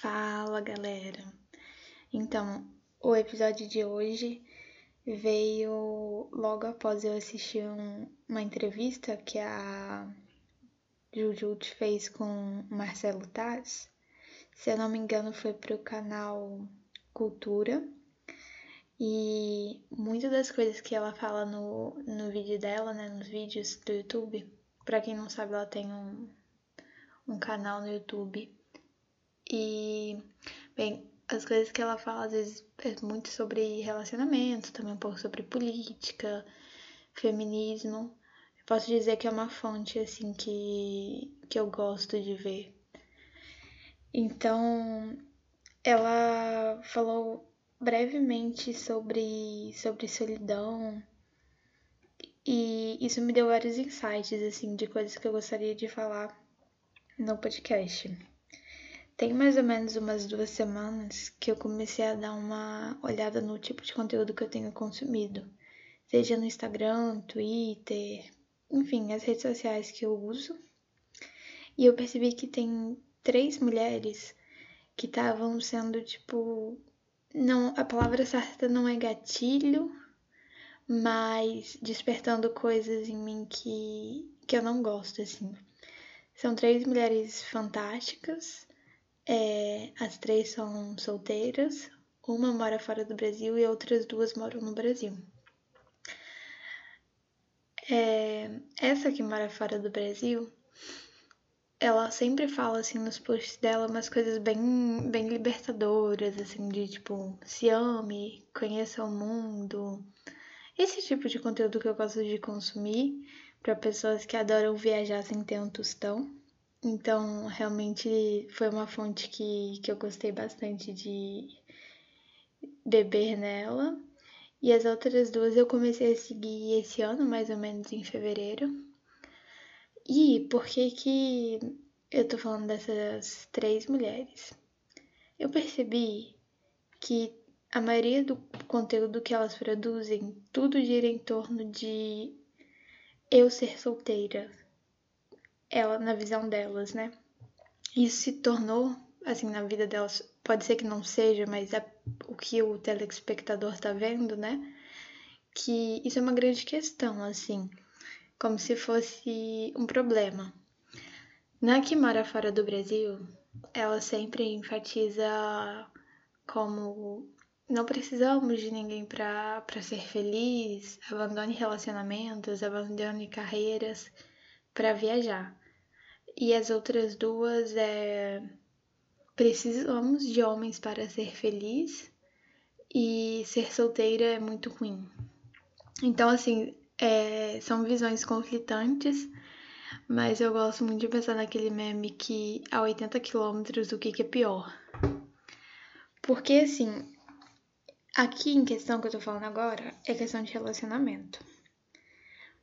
Fala galera! Então, o episódio de hoje veio logo após eu assistir um, uma entrevista que a Jujut fez com Marcelo Taz. Se eu não me engano, foi para o canal Cultura. E muitas das coisas que ela fala no, no vídeo dela, né, nos vídeos do YouTube, para quem não sabe, ela tem um, um canal no YouTube. E, bem, as coisas que ela fala às vezes é muito sobre relacionamento, também um pouco sobre política, feminismo. Eu posso dizer que é uma fonte assim que, que eu gosto de ver. Então, ela falou brevemente sobre, sobre solidão e isso me deu vários insights assim de coisas que eu gostaria de falar no podcast. Tem mais ou menos umas duas semanas que eu comecei a dar uma olhada no tipo de conteúdo que eu tenho consumido, seja no Instagram, Twitter, enfim, as redes sociais que eu uso. E eu percebi que tem três mulheres que estavam sendo tipo não, a palavra certa não é gatilho, mas despertando coisas em mim que, que eu não gosto, assim. São três mulheres fantásticas, é, as três são solteiras, uma mora fora do Brasil e outras duas moram no Brasil. É, essa que mora fora do Brasil ela sempre fala assim nos posts dela umas coisas bem bem libertadoras assim de tipo se ame conheça o mundo esse tipo de conteúdo que eu gosto de consumir para pessoas que adoram viajar sem ter um tostão então realmente foi uma fonte que, que eu gostei bastante de beber nela e as outras duas eu comecei a seguir esse ano mais ou menos em fevereiro e por que que eu tô falando dessas três mulheres? Eu percebi que a maioria do conteúdo que elas produzem, tudo gira em torno de eu ser solteira. Ela, na visão delas, né? Isso se tornou, assim, na vida delas, pode ser que não seja, mas é o que o telespectador tá vendo, né? Que isso é uma grande questão, assim como se fosse um problema. Na que mora fora do Brasil, ela sempre enfatiza como não precisamos de ninguém para ser feliz, abandone relacionamentos, abandone carreiras para viajar. E as outras duas é precisamos de homens para ser feliz e ser solteira é muito ruim. Então, assim, é, são visões conflitantes, mas eu gosto muito de pensar naquele meme que a 80 quilômetros o que, que é pior. Porque assim, aqui em questão que eu tô falando agora é questão de relacionamento.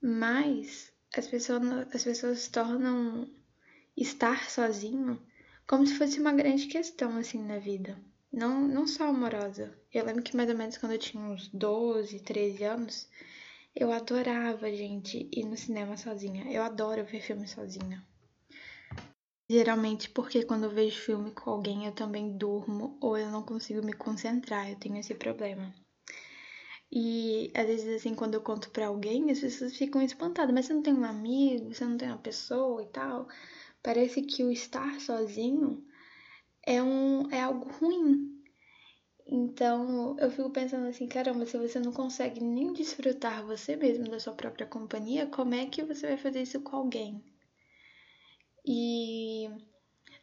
Mas as pessoas, as pessoas tornam estar sozinho como se fosse uma grande questão assim na vida. Não, não só amorosa. Eu lembro que mais ou menos quando eu tinha uns 12, 13 anos, eu adorava, gente, ir no cinema sozinha. Eu adoro ver filme sozinha. Geralmente porque quando eu vejo filme com alguém eu também durmo ou eu não consigo me concentrar, eu tenho esse problema. E às vezes assim, quando eu conto para alguém, as pessoas ficam espantadas, mas você não tem um amigo, você não tem uma pessoa e tal. Parece que o estar sozinho é um é algo ruim. Então eu fico pensando assim, caramba, se você não consegue nem desfrutar você mesmo da sua própria companhia, como é que você vai fazer isso com alguém? E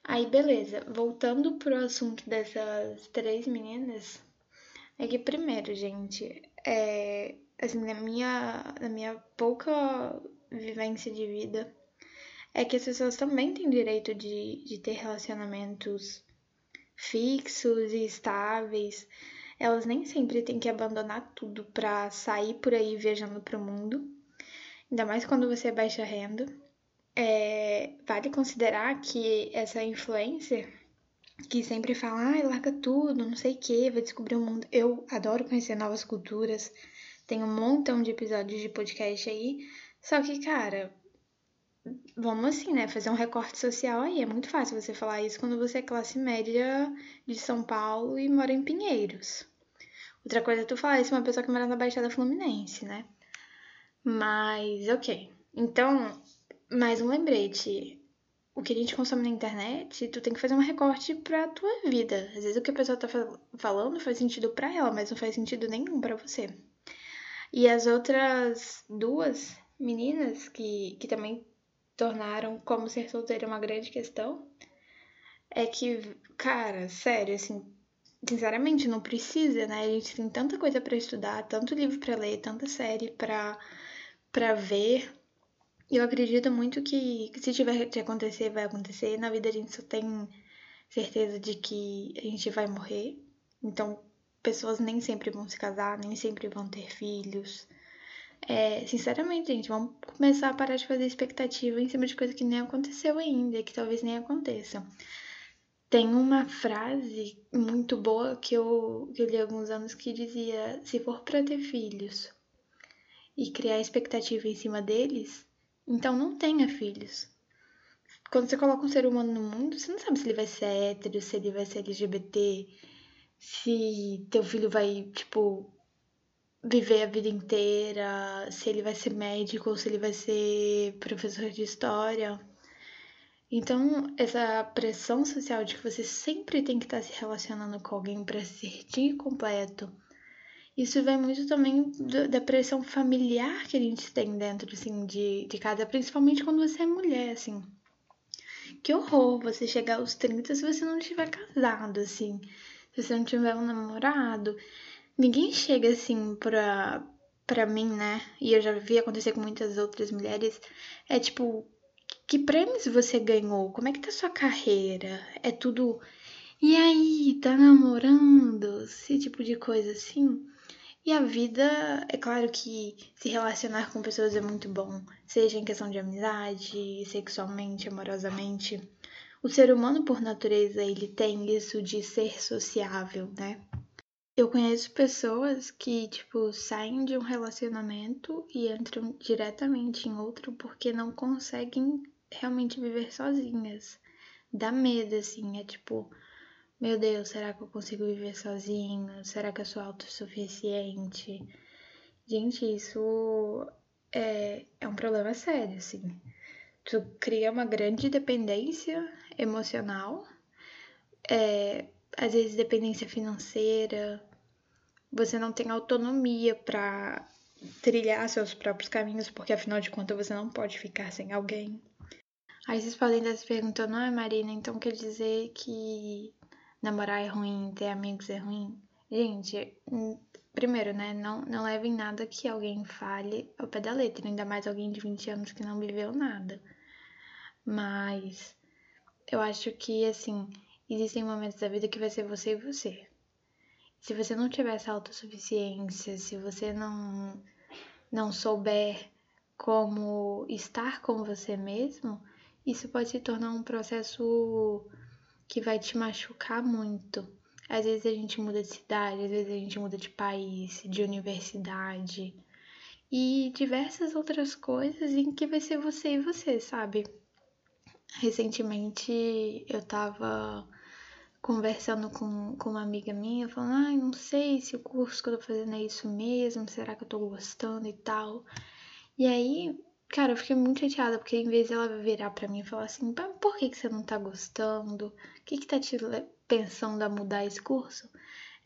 aí, beleza, voltando pro assunto dessas três meninas, é que primeiro, gente, é, assim, na minha, na minha pouca vivência de vida, é que as pessoas também têm direito de, de ter relacionamentos fixos e estáveis, elas nem sempre têm que abandonar tudo para sair por aí viajando para o mundo. Ainda mais quando você é baixa renda. É, vale considerar que essa influencer que sempre fala, ah, larga tudo, não sei o que, vai descobrir o mundo. Eu adoro conhecer novas culturas, tem um montão de episódios de podcast aí. Só que, cara, vamos assim, né? Fazer um recorte social aí. É muito fácil você falar isso quando você é classe média de São Paulo e mora em Pinheiros. Outra coisa é tu falar isso uma pessoa que mora na Baixada Fluminense, né? Mas, ok. Então, mais um lembrete. O que a gente consome na internet, tu tem que fazer um recorte pra tua vida. Às vezes o que a pessoa tá falando faz sentido para ela, mas não faz sentido nenhum para você. E as outras duas meninas que, que também tornaram como ser solteira uma grande questão é que, cara, sério, assim, sinceramente, não precisa, né? A gente tem tanta coisa para estudar, tanto livro para ler, tanta série para para ver. Eu acredito muito que, que se tiver de acontecer, vai acontecer. Na vida a gente só tem certeza de que a gente vai morrer. Então, pessoas nem sempre vão se casar, nem sempre vão ter filhos. É, sinceramente, gente, vamos começar a parar de fazer expectativa em cima de coisa que nem aconteceu ainda, que talvez nem aconteça. Tem uma frase muito boa que eu, que eu li há alguns anos que dizia: se for para ter filhos e criar expectativa em cima deles, então não tenha filhos. Quando você coloca um ser humano no mundo, você não sabe se ele vai ser hétero, se ele vai ser LGBT, se teu filho vai, tipo, viver a vida inteira, se ele vai ser médico ou se ele vai ser professor de história. Então, essa pressão social de que você sempre tem que estar se relacionando com alguém para ser completo, isso vem muito também da pressão familiar que a gente tem dentro, assim, de, de casa, principalmente quando você é mulher, assim. Que horror você chegar aos 30 se você não estiver casado, assim. Se você não tiver um namorado. Ninguém chega assim pra, pra mim, né? E eu já vi acontecer com muitas outras mulheres. É tipo, que prêmios você ganhou? Como é que tá sua carreira? É tudo. E aí, tá namorando? Esse tipo de coisa assim. E a vida, é claro que se relacionar com pessoas é muito bom, seja em questão de amizade, sexualmente, amorosamente. O ser humano, por natureza, ele tem isso de ser sociável, né? Eu conheço pessoas que, tipo, saem de um relacionamento e entram diretamente em outro porque não conseguem realmente viver sozinhas. Dá medo, assim, é tipo, meu Deus, será que eu consigo viver sozinho? Será que eu sou autossuficiente? Gente, isso é, é um problema sério, assim. Tu cria uma grande dependência emocional, é, às vezes dependência financeira, você não tem autonomia para trilhar seus próprios caminhos, porque afinal de contas você não pode ficar sem alguém. Aí vocês podem estar se perguntando, ah, Marina, então quer dizer que namorar é ruim, ter amigos é ruim? Gente, primeiro, né, não, não levem nada que alguém fale ao pé da letra, ainda mais alguém de 20 anos que não viveu nada. Mas eu acho que, assim, existem momentos da vida que vai ser você e você. Se você não tiver essa autossuficiência, se você não, não souber como estar com você mesmo, isso pode se tornar um processo que vai te machucar muito. Às vezes a gente muda de cidade, às vezes a gente muda de país, de universidade e diversas outras coisas em que vai ser você e você, sabe? Recentemente eu tava conversando com, com uma amiga minha, falando, ai, não sei se o curso que eu tô fazendo é isso mesmo, será que eu tô gostando e tal. E aí, cara, eu fiquei muito chateada, porque em vez dela virar pra mim e falar assim, por que, que você não tá gostando? O que que tá te pensando a mudar esse curso?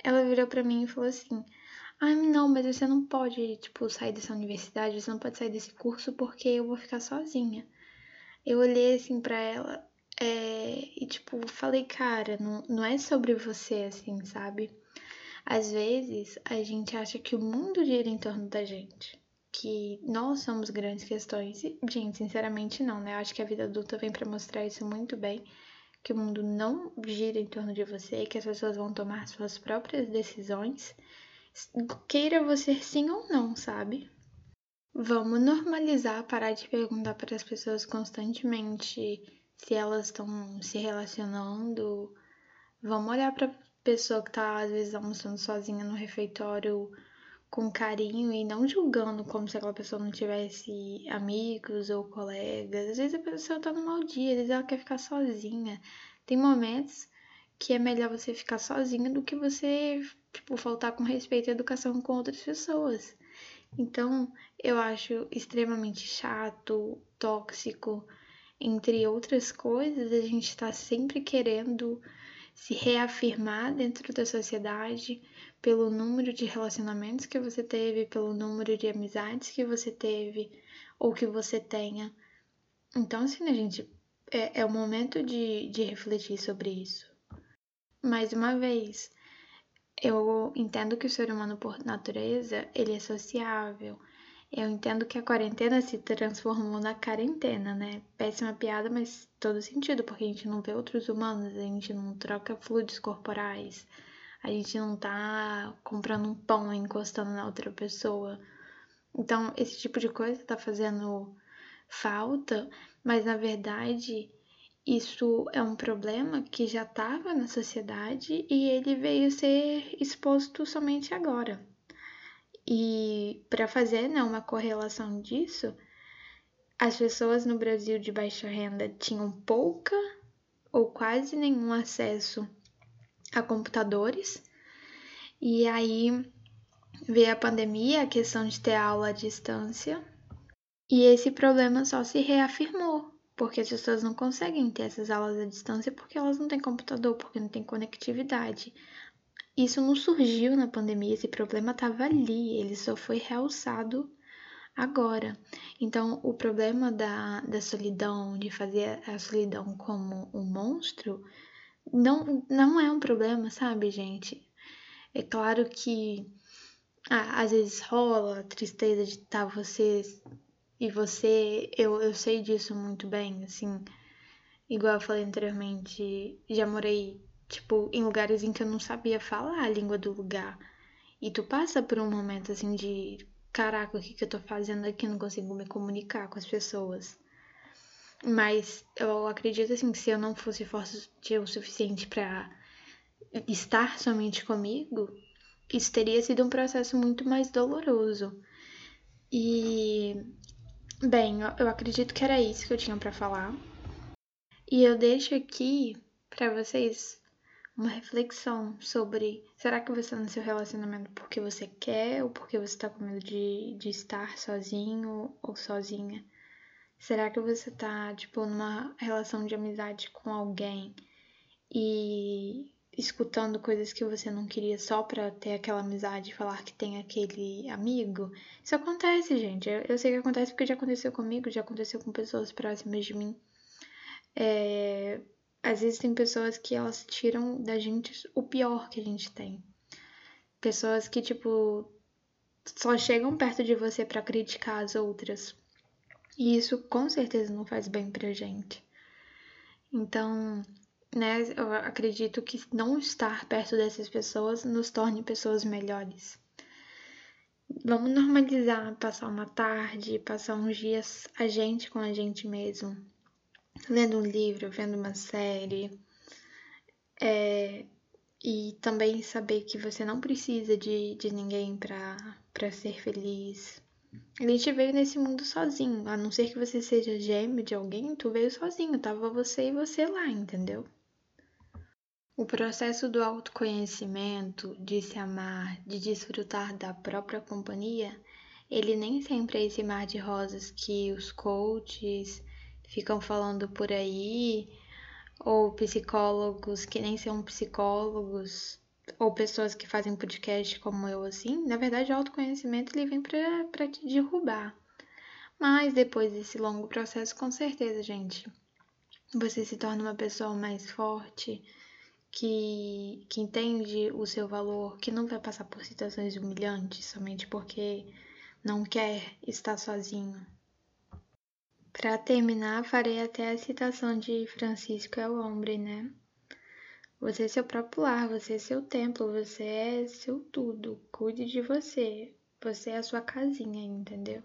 Ela virou pra mim e falou assim, ai, não, mas você não pode, tipo, sair dessa universidade, você não pode sair desse curso porque eu vou ficar sozinha. Eu olhei assim pra ela, é, e, tipo, falei, cara, não, não é sobre você, assim, sabe? Às vezes a gente acha que o mundo gira em torno da gente, que nós somos grandes questões. E, gente, sinceramente, não, né? Eu acho que a vida adulta vem para mostrar isso muito bem. Que o mundo não gira em torno de você, que as pessoas vão tomar suas próprias decisões, queira você sim ou não, sabe? Vamos normalizar, parar de perguntar para as pessoas constantemente se elas estão se relacionando. Vamos olhar para pessoa que tá às vezes almoçando sozinha no refeitório com carinho e não julgando como se aquela pessoa não tivesse amigos ou colegas. Às vezes a pessoa tá no mau dia, às vezes ela quer ficar sozinha. Tem momentos que é melhor você ficar sozinha do que você, tipo, faltar com respeito à educação com outras pessoas. Então, eu acho extremamente chato, tóxico, entre outras coisas, a gente está sempre querendo se reafirmar dentro da sociedade pelo número de relacionamentos que você teve, pelo número de amizades que você teve ou que você tenha. Então, assim, a gente é, é o momento de, de refletir sobre isso. Mais uma vez, eu entendo que o ser humano, por natureza, ele é sociável. Eu entendo que a quarentena se transformou na quarentena, né? Péssima piada, mas todo sentido, porque a gente não vê outros humanos, a gente não troca fluidos corporais, a gente não tá comprando um pão e encostando na outra pessoa. Então, esse tipo de coisa tá fazendo falta, mas na verdade isso é um problema que já estava na sociedade e ele veio ser exposto somente agora. E para fazer né, uma correlação disso, as pessoas no Brasil de baixa renda tinham pouca ou quase nenhum acesso a computadores. E aí veio a pandemia, a questão de ter aula à distância, e esse problema só se reafirmou porque as pessoas não conseguem ter essas aulas à distância porque elas não têm computador, porque não têm conectividade. Isso não surgiu na pandemia, esse problema estava ali, ele só foi realçado agora. Então, o problema da, da solidão, de fazer a solidão como um monstro, não, não é um problema, sabe, gente? É claro que ah, às vezes rola a tristeza de estar tá você e você, eu, eu sei disso muito bem, assim, igual eu falei anteriormente, já morei, tipo, em lugares em que eu não sabia falar a língua do lugar. E tu passa por um momento, assim, de caraca, o que, que eu tô fazendo aqui? Não consigo me comunicar com as pessoas. Mas eu acredito, assim, que se eu não fosse forte o suficiente para estar somente comigo, isso teria sido um processo muito mais doloroso. E Bem, eu acredito que era isso que eu tinha para falar. E eu deixo aqui para vocês uma reflexão sobre será que você está no seu relacionamento porque você quer ou porque você está com medo de, de estar sozinho ou sozinha? Será que você tá, tipo, numa relação de amizade com alguém e escutando coisas que você não queria só pra ter aquela amizade e falar que tem aquele amigo. Isso acontece, gente. Eu, eu, sei que acontece porque já aconteceu comigo, já aconteceu com pessoas próximas de mim. É, às vezes tem pessoas que elas tiram da gente o pior que a gente tem. Pessoas que, tipo, só chegam perto de você para criticar as outras. E isso com certeza não faz bem pra gente. Então, né, eu acredito que não estar perto dessas pessoas nos torne pessoas melhores. Vamos normalizar passar uma tarde, passar uns dias a gente com a gente mesmo, lendo um livro, vendo uma série, é, e também saber que você não precisa de, de ninguém para ser feliz. A gente veio nesse mundo sozinho, a não ser que você seja gêmeo de alguém, tu veio sozinho, tava você e você lá, entendeu? O processo do autoconhecimento, de se amar, de desfrutar da própria companhia, ele nem sempre é esse mar de rosas que os coaches ficam falando por aí, ou psicólogos que nem são psicólogos, ou pessoas que fazem podcast como eu assim. Na verdade, o autoconhecimento ele vem para te derrubar. Mas depois desse longo processo, com certeza, gente, você se torna uma pessoa mais forte que, que entende o seu valor, que não vai passar por situações humilhantes somente porque não quer estar sozinho. Para terminar, farei até a citação de Francisco El Hombre, né? Você é seu próprio lar, você é seu templo, você é seu tudo. Cuide de você. Você é a sua casinha, entendeu?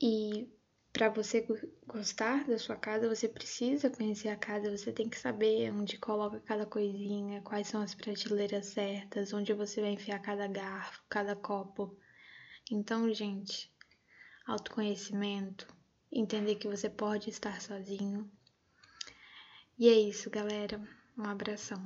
E para você gostar da sua casa, você precisa conhecer a casa, você tem que saber onde coloca cada coisinha, quais são as prateleiras certas, onde você vai enfiar cada garfo, cada copo. Então, gente, autoconhecimento, entender que você pode estar sozinho. E é isso, galera. Um abração.